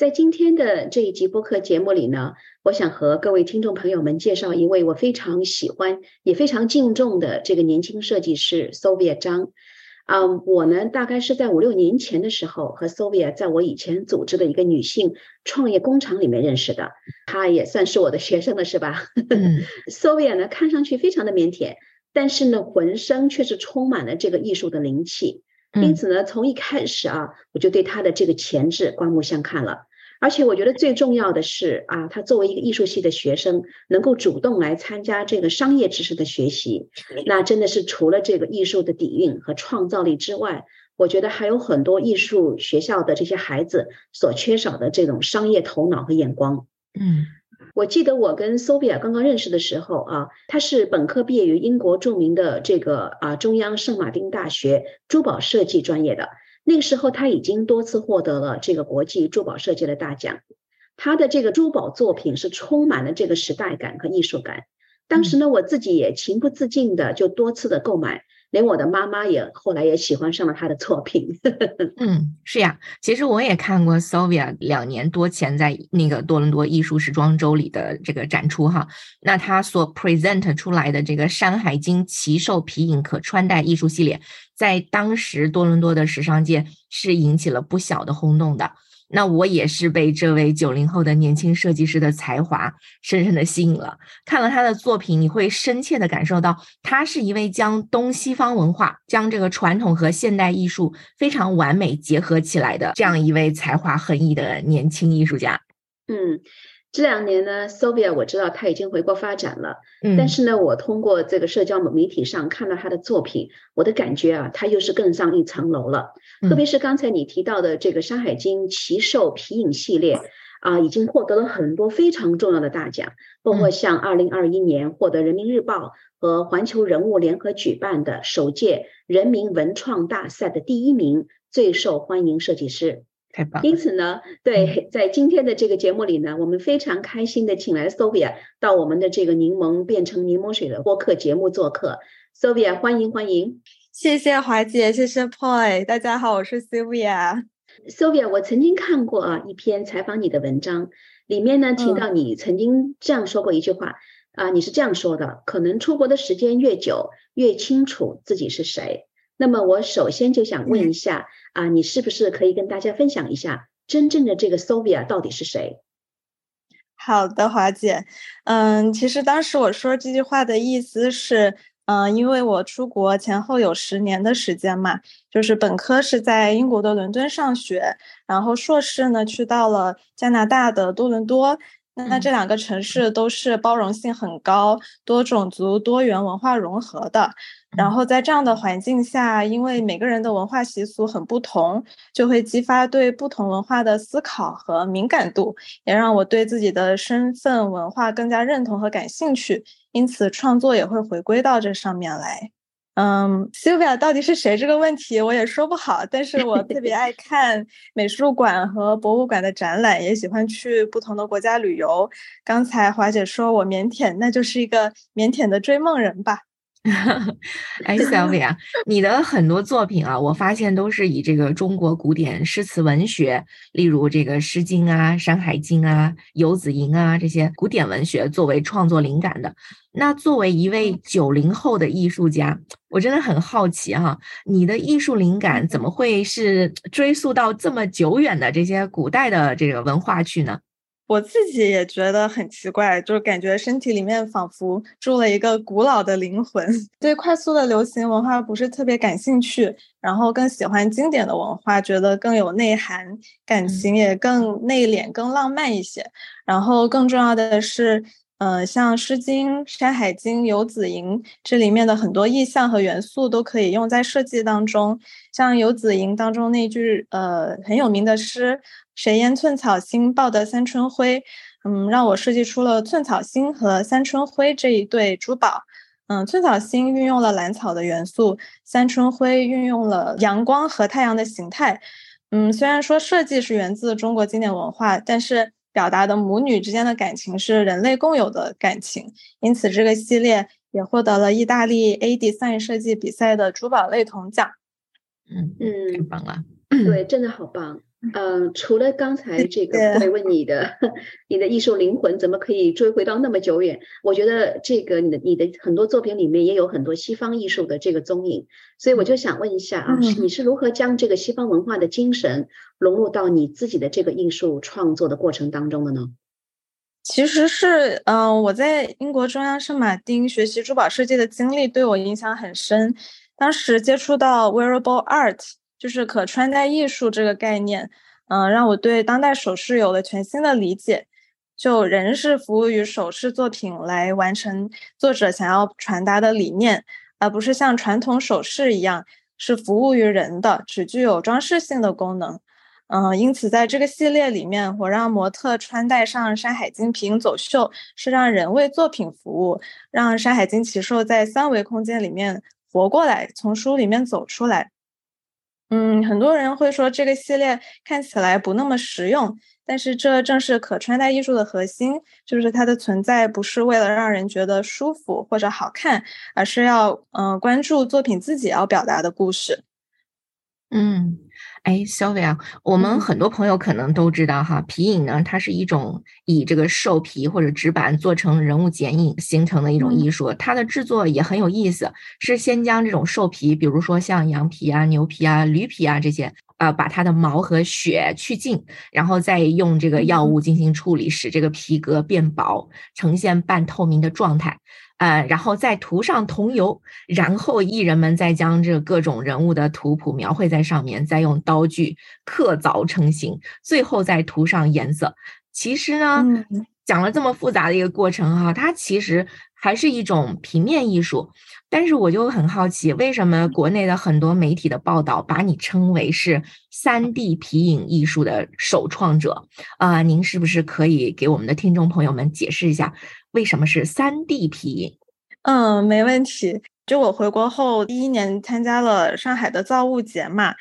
在今天的这一集播客节目里呢，我想和各位听众朋友们介绍一位我非常喜欢也非常敬重的这个年轻设计师 Sovia 张。啊，我呢大概是在五六年前的时候和 Sovia 在我以前组织的一个女性创业工厂里面认识的，她也算是我的学生了，是吧？Sovia 呢看上去非常的腼腆，但是呢浑身却是充满了这个艺术的灵气，因此呢从一开始啊我就对她的这个潜质刮目相看了。而且我觉得最重要的是啊，他作为一个艺术系的学生，能够主动来参加这个商业知识的学习，那真的是除了这个艺术的底蕴和创造力之外，我觉得还有很多艺术学校的这些孩子所缺少的这种商业头脑和眼光。嗯，我记得我跟 Sophia 刚刚认识的时候啊，他是本科毕业于英国著名的这个啊中央圣马丁大学珠宝设计专业的。那个时候，他已经多次获得了这个国际珠宝设计的大奖。他的这个珠宝作品是充满了这个时代感和艺术感。当时呢，我自己也情不自禁的就多次的购买。连我的妈妈也后来也喜欢上了他的作品。嗯，是呀，其实我也看过 Sovia 两年多前在那个多伦多艺术时装周里的这个展出哈。那他所 present 出来的这个《山海经》奇兽皮影可穿戴艺术系列，在当时多伦多的时尚界是引起了不小的轰动的。那我也是被这位九零后的年轻设计师的才华深深的吸引了。看了他的作品，你会深切的感受到，他是一位将东西方文化、将这个传统和现代艺术非常完美结合起来的这样一位才华横溢的年轻艺术家。嗯。这两年呢，Sovia 我知道他已经回国发展了，嗯，但是呢，我通过这个社交媒体上看到他的作品，我的感觉啊，他又是更上一层楼了。特别是刚才你提到的这个《山海经》奇兽皮影系列啊，已经获得了很多非常重要的大奖，包括像二零二一年获得人民日报和环球人物联合举办的首届人民文创大赛的第一名，最受欢迎设计师。太棒！因此呢，对，在今天的这个节目里呢，我们非常开心的请来 Sovia 到我们的这个柠檬变成柠檬水的播客节目做客。Sovia，欢迎欢迎！谢谢华姐，谢谢 Poi，大家好，我是 Sylvia。Sylvia，我曾经看过啊一篇采访你的文章，里面呢提到你曾经这样说过一句话啊，你是这样说的：可能出国的时间越久，越清楚自己是谁。那么我首先就想问一下啊，你是不是可以跟大家分享一下真正的这个 Sovia 到底是谁？好的，华姐，嗯，其实当时我说这句话的意思是，嗯，因为我出国前后有十年的时间嘛，就是本科是在英国的伦敦上学，然后硕士呢去到了加拿大的多伦多。那这两个城市都是包容性很高、多种族、多元文化融合的。然后在这样的环境下，因为每个人的文化习俗很不同，就会激发对不同文化的思考和敏感度，也让我对自己的身份文化更加认同和感兴趣。因此，创作也会回归到这上面来。嗯，Sylvia 到底是谁这个问题我也说不好，但是我特别爱看美术馆和博物馆的展览，也喜欢去不同的国家旅游。刚才华姐说我腼腆，那就是一个腼腆的追梦人吧。哎，Sylvia，你的很多作品啊，我发现都是以这个中国古典诗词文学，例如这个《诗经》啊、《山海经》啊、《游子吟》啊这些古典文学作为创作灵感的。那作为一位九零后的艺术家，我真的很好奇哈，你的艺术灵感怎么会是追溯到这么久远的这些古代的这个文化去呢？我自己也觉得很奇怪，就是感觉身体里面仿佛住了一个古老的灵魂。对快速的流行文化不是特别感兴趣，然后更喜欢经典的文化，觉得更有内涵，感情也更内敛、更浪漫一些。然后更重要的是，呃，像《诗经》《山海经》《游子吟》这里面的很多意象和元素都可以用在设计当中。像《游子吟》当中那句呃很有名的诗。谁言寸草心，报得三春晖。嗯，让我设计出了寸草心和三春晖这一对珠宝。嗯，寸草心运用了兰草的元素，三春晖运用了阳光和太阳的形态。嗯，虽然说设计是源自中国经典文化，但是表达的母女之间的感情是人类共有的感情，因此这个系列也获得了意大利 A Design 设计比赛的珠宝类铜奖。嗯嗯，太棒了，对，真的好棒。嗯，除了刚才这个会问你的，你的艺术灵魂怎么可以追回到那么久远？我觉得这个你的你的很多作品里面也有很多西方艺术的这个踪影，所以我就想问一下啊，你是如何将这个西方文化的精神融入到你自己的这个艺术创作的过程当中的呢？其实是，嗯，我在英国中央圣马丁学习珠宝设计的经历对我影响很深，当时接触到 wearable art。就是可穿戴艺术这个概念，嗯，让我对当代首饰有了全新的理解。就人是服务于首饰作品来完成作者想要传达的理念，而不是像传统首饰一样是服务于人的，只具有装饰性的功能。嗯，因此在这个系列里面，我让模特穿戴上《山海经》皮影走秀，是让人为作品服务，让《山海经》奇兽在三维空间里面活过来，从书里面走出来。嗯，很多人会说这个系列看起来不那么实用，但是这正是可穿戴艺术的核心，就是它的存在不是为了让人觉得舒服或者好看，而是要嗯关注作品自己要表达的故事。嗯。哎，Sylvia，我们很多朋友可能都知道哈，皮影呢，它是一种以这个兽皮或者纸板做成人物剪影形成的一种艺术。它的制作也很有意思，是先将这种兽皮，比如说像羊皮啊、牛皮啊、驴皮啊这些，呃，把它的毛和血去净，然后再用这个药物进行处理，使这个皮革变薄，呈现半透明的状态。呃，然后再涂上桐油，然后艺人们再将这各种人物的图谱描绘在上面，再用刀具刻凿成型，最后再涂上颜色。其实呢，讲了这么复杂的一个过程哈，它其实还是一种平面艺术。但是我就很好奇，为什么国内的很多媒体的报道把你称为是三 D 皮影艺术的首创者啊？您是不是可以给我们的听众朋友们解释一下？为什么是三 D 皮影？嗯，没问题。就我回国后第一年参加了上海的造物节嘛，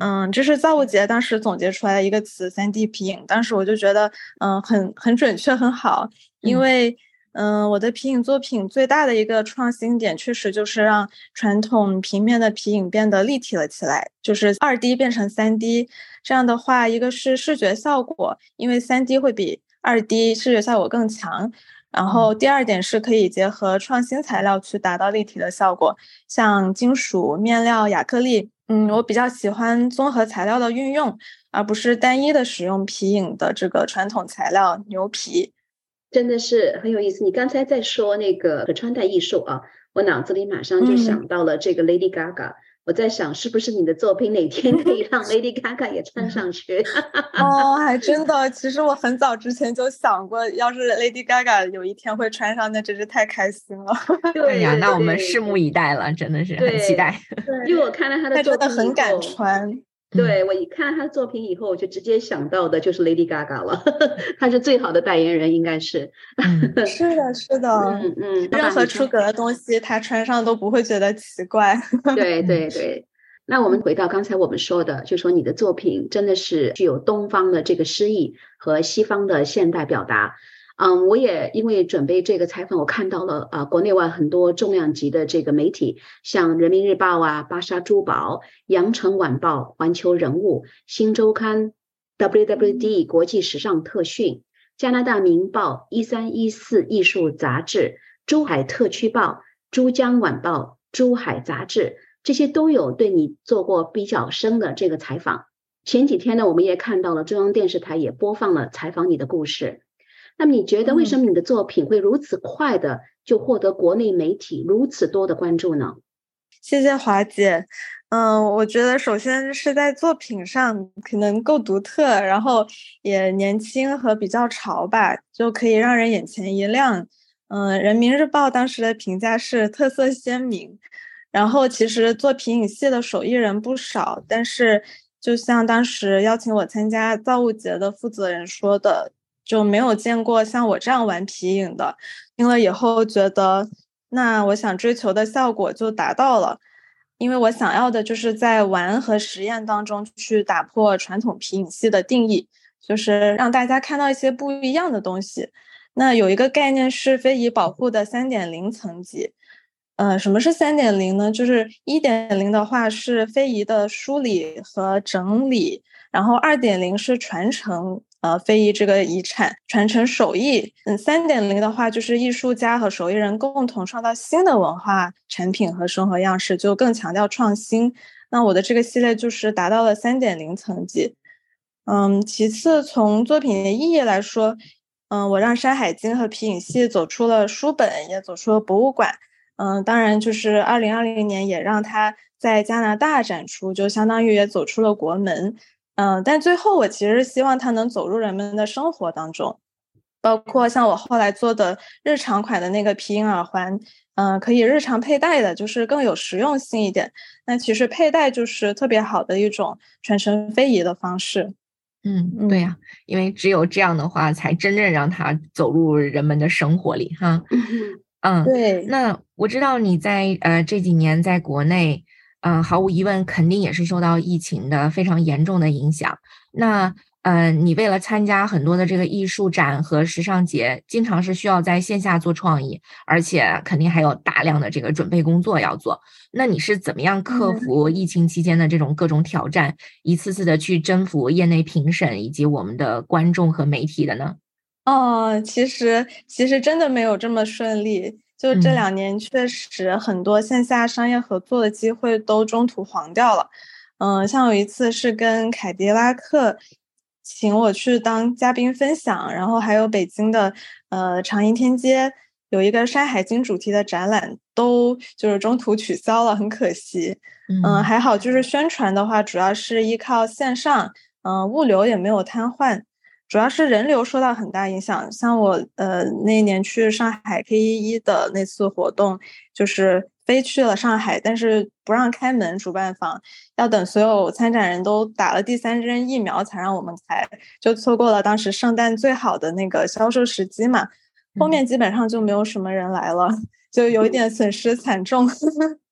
嗯，这是造物节当时总结出来的一个词“三 D 皮影”。当时我就觉得，嗯，很很准确，很好。因为，嗯，我的皮影作品最大的一个创新点，确实就是让传统平面的皮影变得立体了起来，就是二 D 变成三 D。这样的话，一个是视觉效果，因为三 D 会比二 D 视觉效果更强。然后第二点是可以结合创新材料去达到立体的效果，像金属、面料、亚克力。嗯，我比较喜欢综合材料的运用，而不是单一的使用皮影的这个传统材料牛皮。真的是很有意思。你刚才在说那个可穿戴艺术啊，我脑子里马上就想到了这个 Lady Gaga。我在想，是不是你的作品哪天可以让 Lady Gaga 也穿上去？哦，还真的。其实我很早之前就想过，要是 Lady Gaga 有一天会穿上，那真是太开心了。对呀，那我们拭目以待了，真的是很期待。因为我看了她的作品，真的很敢穿。对我一看他的作品以后，我就直接想到的就是 Lady Gaga 了，他是最好的代言人，应该是。是的，是的，嗯嗯，任何出格的东西他穿上都不会觉得奇怪。对 对对，那我们回到刚才我们说的，就说你的作品真的是具有东方的这个诗意和西方的现代表达。嗯，我也因为准备这个采访，我看到了啊，国内外很多重量级的这个媒体，像人民日报啊、芭莎珠宝、羊城晚报、环球人物、新周刊、WWD 国际时尚特训、加拿大明报、一三一四艺术杂志、珠海特区报、珠江晚报、珠海杂志，这些都有对你做过比较深的这个采访。前几天呢，我们也看到了中央电视台也播放了采访你的故事。那么你觉得为什么你的作品会如此快的就获得国内媒体如此多的关注呢？谢谢华姐。嗯，我觉得首先是在作品上可能够独特，然后也年轻和比较潮吧，就可以让人眼前一亮。嗯，人民日报当时的评价是特色鲜明。然后其实做皮影戏的手艺人不少，但是就像当时邀请我参加造物节的负责人说的。就没有见过像我这样玩皮影的，听了以后觉得，那我想追求的效果就达到了，因为我想要的就是在玩和实验当中去打破传统皮影戏的定义，就是让大家看到一些不一样的东西。那有一个概念是非遗保护的三点零层级。呃，什么是三点零呢？就是一点零的话是非遗的梳理和整理，然后二点零是传承，呃，非遗这个遗产传承手艺。嗯，三点零的话就是艺术家和手艺人共同创造新的文化产品和生活样式，就更强调创新。那我的这个系列就是达到了三点零层级。嗯，其次从作品的意义来说，嗯，我让《山海经》和皮影戏走出了书本，也走出了博物馆。嗯，当然，就是二零二零年也让他在加拿大展出，就相当于也走出了国门。嗯，但最后我其实希望它能走入人们的生活当中，包括像我后来做的日常款的那个皮影耳环，嗯，可以日常佩戴的，就是更有实用性一点。那其实佩戴就是特别好的一种传承非遗的方式。嗯，对呀，因为只有这样的话，才真正让它走入人们的生活里，哈。嗯，对。那我知道你在呃这几年在国内，嗯，毫无疑问肯定也是受到疫情的非常严重的影响。那嗯，你为了参加很多的这个艺术展和时尚节，经常是需要在线下做创意，而且肯定还有大量的这个准备工作要做。那你是怎么样克服疫情期间的这种各种挑战，一次次的去征服业内评审以及我们的观众和媒体的呢？哦，其实其实真的没有这么顺利。就这两年，确实很多线下商业合作的机会都中途黄掉了。嗯，像有一次是跟凯迪拉克请我去当嘉宾分享，然后还有北京的呃长楹天街有一个《山海经》主题的展览，都就是中途取消了，很可惜。嗯，还好就是宣传的话，主要是依靠线上，嗯，物流也没有瘫痪。主要是人流受到很大影响，像我呃那一年去上海 K 一一的那次活动，就是飞去了上海，但是不让开门，主办方要等所有参展人都打了第三针疫苗才让我们开，就错过了当时圣诞最好的那个销售时机嘛。后面基本上就没有什么人来了，就有一点损失惨重。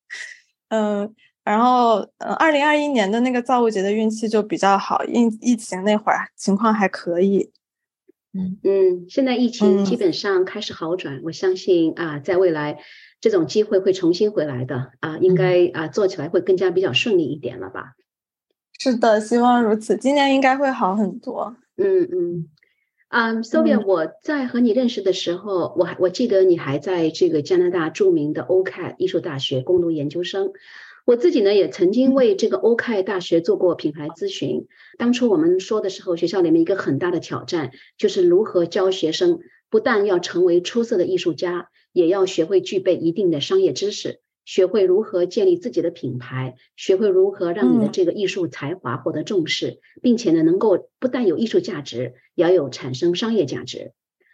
嗯。然后，嗯，二零二一年的那个造物节的运气就比较好，疫疫情那会儿情况还可以。嗯嗯，现在疫情基本上开始好转，我相信啊，在未来这种机会会重新回来的啊，应该啊做起来会更加比较顺利一点了吧？是的，希望如此。今年应该会好很多。嗯嗯，啊，Sophia，我在和你认识的时候，我还我记得你还在这个加拿大著名的 OCAD 艺术大学攻读研究生。我自己呢，也曾经为这个欧凯大学做过品牌咨询。当初我们说的时候，学校里面一个很大的挑战就是如何教学生，不但要成为出色的艺术家，也要学会具备一定的商业知识，学会如何建立自己的品牌，学会如何让你的这个艺术才华获得重视，并且呢，能够不但有艺术价值，也要有产生商业价值。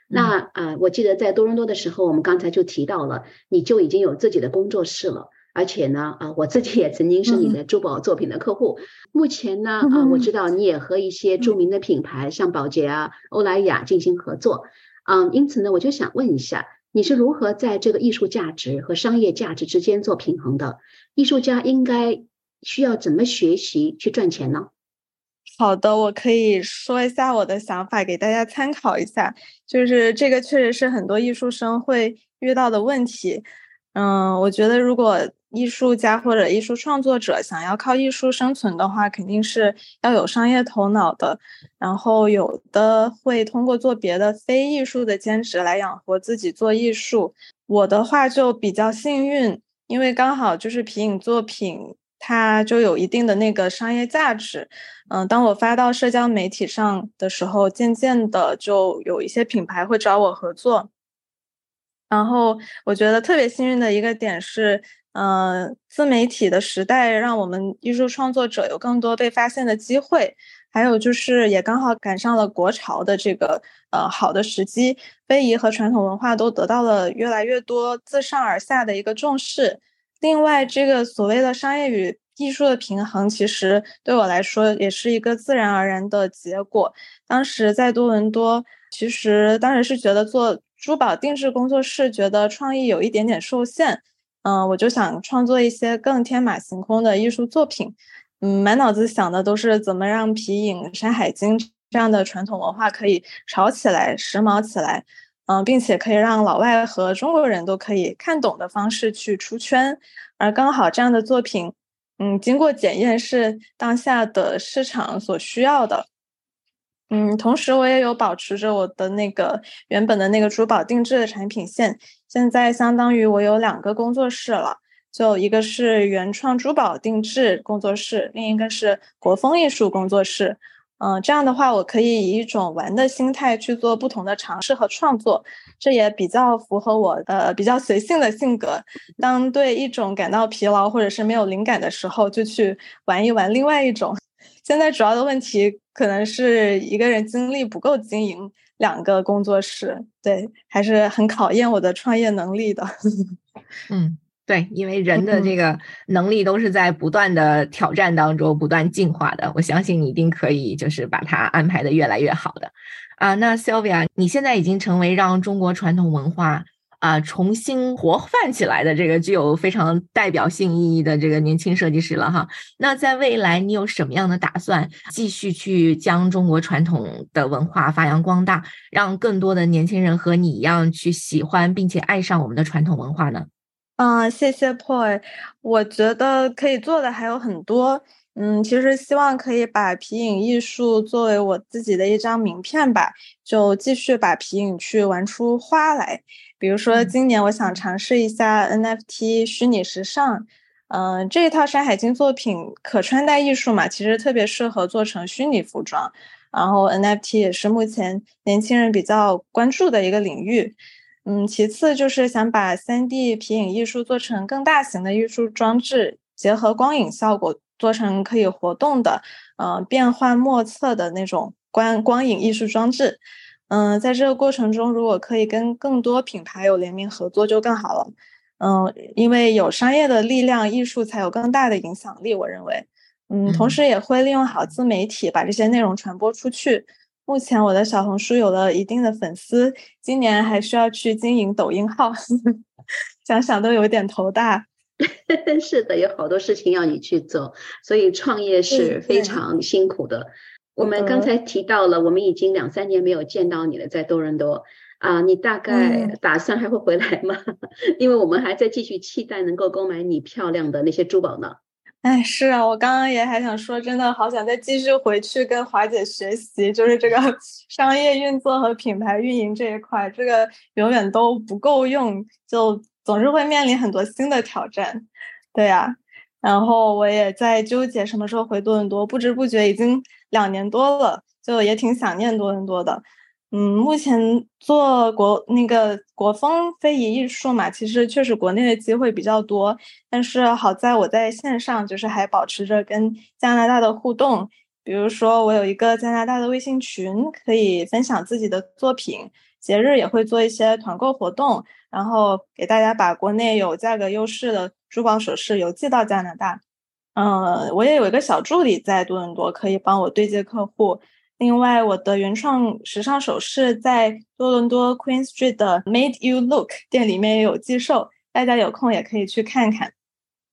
那啊，我记得在多伦多的时候，我们刚才就提到了，你就已经有自己的工作室了。而且呢，啊，我自己也曾经是你的珠宝作品的客户。目前呢，啊，我知道你也和一些著名的品牌，像宝洁啊、欧莱雅进行合作。嗯，因此呢，我就想问一下，你是如何在这个艺术价值和商业价值之间做平衡的？艺术家应该需要怎么学习去赚钱呢？好的，我可以说一下我的想法，给大家参考一下。就是这个确实是很多艺术生会遇到的问题。嗯，我觉得如果艺术家或者艺术创作者想要靠艺术生存的话，肯定是要有商业头脑的。然后有的会通过做别的非艺术的兼职来养活自己做艺术。我的话就比较幸运，因为刚好就是皮影作品，它就有一定的那个商业价值。嗯，当我发到社交媒体上的时候，渐渐的就有一些品牌会找我合作。然后我觉得特别幸运的一个点是。嗯，自媒体的时代让我们艺术创作者有更多被发现的机会，还有就是也刚好赶上了国潮的这个呃好的时机，非遗和传统文化都得到了越来越多自上而下的一个重视。另外，这个所谓的商业与艺术的平衡，其实对我来说也是一个自然而然的结果。当时在多伦多，其实当时是觉得做。珠宝定制工作室觉得创意有一点点受限，嗯，我就想创作一些更天马行空的艺术作品，嗯，满脑子想的都是怎么让皮影、山海经这样的传统文化可以潮起来、时髦起来，嗯，并且可以让老外和中国人都可以看懂的方式去出圈，而刚好这样的作品。嗯，经过检验是当下的市场所需要的。嗯，同时我也有保持着我的那个原本的那个珠宝定制的产品线，现在相当于我有两个工作室了，就一个是原创珠宝定制工作室，另一个是国风艺术工作室。嗯，这样的话，我可以以一种玩的心态去做不同的尝试和创作，这也比较符合我呃比较随性的性格。当对一种感到疲劳或者是没有灵感的时候，就去玩一玩另外一种。现在主要的问题可能是一个人精力不够经营两个工作室，对，还是很考验我的创业能力的。嗯。对，因为人的这个能力都是在不断的挑战当中不断进化的，我相信你一定可以，就是把它安排的越来越好的。啊，那 Sylvia，你现在已经成为让中国传统文化啊重新活泛起来的这个具有非常代表性意义的这个年轻设计师了哈。那在未来，你有什么样的打算，继续去将中国传统的文化发扬光大，让更多的年轻人和你一样去喜欢并且爱上我们的传统文化呢？嗯，谢谢 POY。我觉得可以做的还有很多。嗯，其实希望可以把皮影艺术作为我自己的一张名片吧，就继续把皮影去玩出花来。比如说，今年我想尝试一下 NFT 虚拟时尚。嗯，这一套《山海经》作品可穿戴艺术嘛，其实特别适合做成虚拟服装。然后 NFT 也是目前年轻人比较关注的一个领域。嗯，其次就是想把三 D 皮影艺术做成更大型的艺术装置，结合光影效果，做成可以活动的，嗯，变幻莫测的那种光光影艺术装置。嗯，在这个过程中，如果可以跟更多品牌有联名合作，就更好了。嗯，因为有商业的力量，艺术才有更大的影响力。我认为，嗯，同时也会利用好自媒体，把这些内容传播出去。目前我的小红书有了一定的粉丝，今年还需要去经营抖音号，想想都有点头大。是的，有好多事情要你去做，所以创业是非常辛苦的。我们刚才提到了，我们已经两三年没有见到你了，在多伦多啊，你大概打算还会回来吗？因为我们还在继续期待能够购买你漂亮的那些珠宝呢。哎，是啊，我刚刚也还想说，真的好想再继续回去跟华姐学习，就是这个 商业运作和品牌运营这一块，这个永远都不够用，就总是会面临很多新的挑战。对呀，然后我也在纠结什么时候回多伦多，不知不觉已经两年多了，就也挺想念多伦多的。嗯，目前做国那个国风非遗艺术嘛，其实确实国内的机会比较多，但是好在我在线上就是还保持着跟加拿大的互动，比如说我有一个加拿大的微信群，可以分享自己的作品，节日也会做一些团购活动，然后给大家把国内有价格优势的珠宝首饰邮寄到加拿大。嗯，我也有一个小助理在多伦多，可以帮我对接客户。另外，我的原创时尚首饰在多伦多 Queen Street 的 Made You Look 店里面也有寄售，大家有空也可以去看看。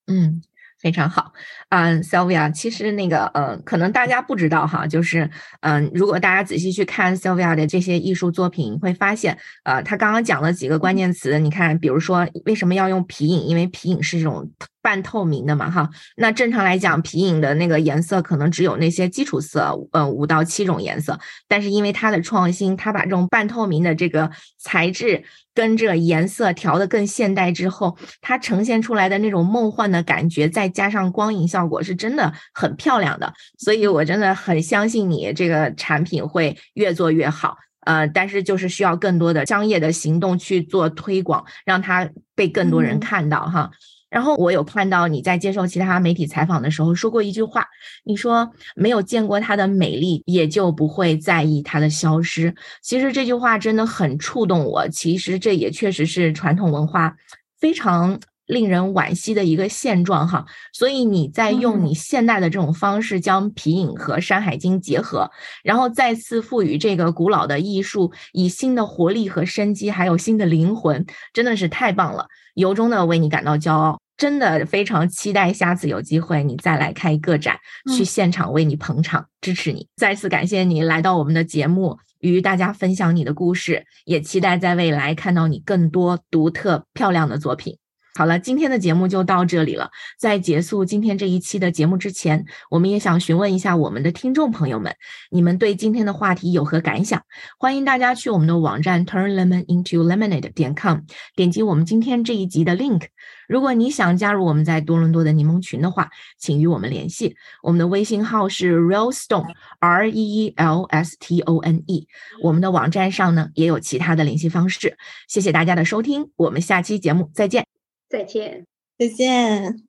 嗯。非常好，嗯，Sylvia，其实那个，呃，可能大家不知道哈，就是，嗯，如果大家仔细去看 Sylvia 的这些艺术作品，会发现，呃，他刚刚讲了几个关键词，你看，比如说为什么要用皮影，因为皮影是这种半透明的嘛，哈，那正常来讲，皮影的那个颜色可能只有那些基础色，呃，五到七种颜色，但是因为它的创新，它把这种半透明的这个材质。跟这颜色调的更现代之后，它呈现出来的那种梦幻的感觉，再加上光影效果，是真的很漂亮的。所以我真的很相信你这个产品会越做越好。呃，但是就是需要更多的商业的行动去做推广，让它被更多人看到哈。然后我有看到你在接受其他媒体采访的时候说过一句话，你说没有见过它的美丽，也就不会在意它的消失。其实这句话真的很触动我。其实这也确实是传统文化非常令人惋惜的一个现状哈。所以你在用你现代的这种方式，将皮影和《山海经》结合，然后再次赋予这个古老的艺术以新的活力和生机，还有新的灵魂，真的是太棒了，由衷的为你感到骄傲。真的非常期待下次有机会你再来开个展，去现场为你捧场支持你。再次感谢你来到我们的节目，与大家分享你的故事，也期待在未来看到你更多独特漂亮的作品。好了，今天的节目就到这里了。在结束今天这一期的节目之前，我们也想询问一下我们的听众朋友们，你们对今天的话题有何感想？欢迎大家去我们的网站 turnlemonintolemonade 点 com，点击我们今天这一集的 link。如果你想加入我们在多伦多的柠檬群的话，请与我们联系。我们的微信号是 realstone，r e e l s t o n e。我们的网站上呢也有其他的联系方式。谢谢大家的收听，我们下期节目再见。再见，再见。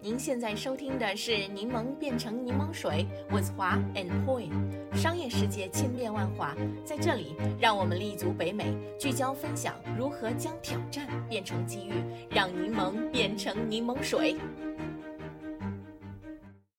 您现在收听的是《柠檬变成柠檬水》，with 华 and Poi。商业世界千变万化，在这里，让我们立足北美，聚焦分享如何将挑战变成机遇，让柠檬变成柠檬水。